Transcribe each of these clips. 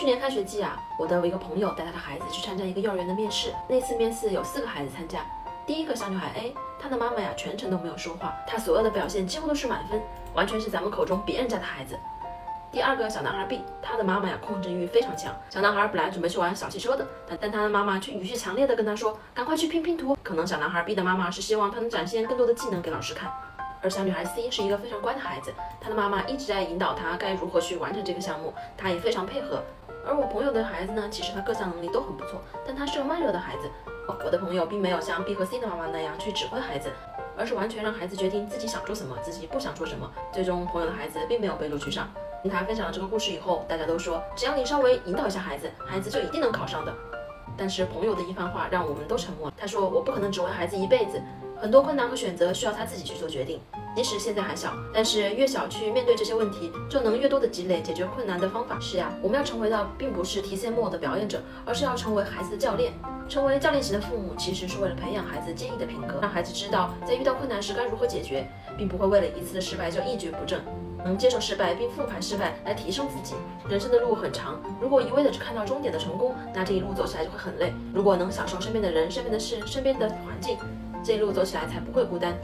去年开学季啊，我的一个朋友带他的孩子去参加一个幼儿园的面试。那次面试有四个孩子参加，第一个小女孩 A，她的妈妈呀全程都没有说话，她所有的表现几乎都是满分，完全是咱们口中别人家的孩子。第二个小男孩 B，他的妈妈呀控制欲非常强。小男孩本来准备去玩小汽车的，但但他的妈妈却语气强烈的跟他说，赶快去拼拼图。可能小男孩 B 的妈妈是希望他能展现更多的技能给老师看。而小女孩 C 是一个非常乖的孩子，她的妈妈一直在引导她该如何去完成这个项目，她也非常配合。而我朋友的孩子呢，其实他各项能力都很不错，但他是个慢热的孩子。我的朋友并没有像 B 和 C 的妈妈那样去指挥孩子，而是完全让孩子决定自己想做什么，自己不想做什么。最终，朋友的孩子并没有被录取上。听他分享了这个故事以后，大家都说，只要你稍微引导一下孩子，孩子就一定能考上的。但是朋友的一番话让我们都沉默。他说：“我不可能指挥孩子一辈子，很多困难和选择需要他自己去做决定。即使现在还小，但是越小去面对这些问题，就能越多的积累解决困难的方法。是呀，我们要成为的并不是提线木偶的表演者，而是要成为孩子的教练。成为教练型的父母，其实是为了培养孩子坚毅的品格，让孩子知道在遇到困难时该如何解决，并不会为了一次的失败就一蹶不振。”能接受失败并复盘失败来提升自己。人生的路很长，如果一味的只看到终点的成功，那这一路走起来就会很累。如果能享受身边的人、身边的事、身边的环境，这一路走起来才不会孤单。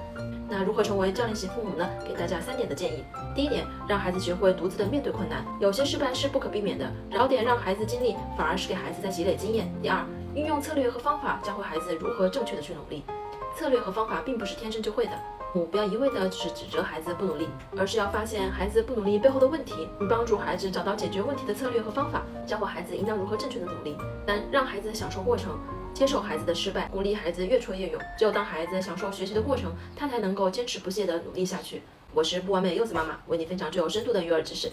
那如何成为教练型父母呢？给大家三点的建议。第一点，让孩子学会独自的面对困难，有些失败是不可避免的，早点让孩子经历，反而是给孩子在积累经验。第二，运用策略和方法，教会孩子如何正确的去努力。策略和方法并不是天生就会的。不要一味的只是指责孩子不努力，而是要发现孩子不努力背后的问题，并帮助孩子找到解决问题的策略和方法，教会孩子应当如何正确的努力。三，让孩子享受过程，接受孩子的失败，鼓励孩子越挫越勇。只有当孩子享受学习的过程，他才能够坚持不懈地努力下去。我是不完美柚子妈妈，为你分享最有深度的育儿知识。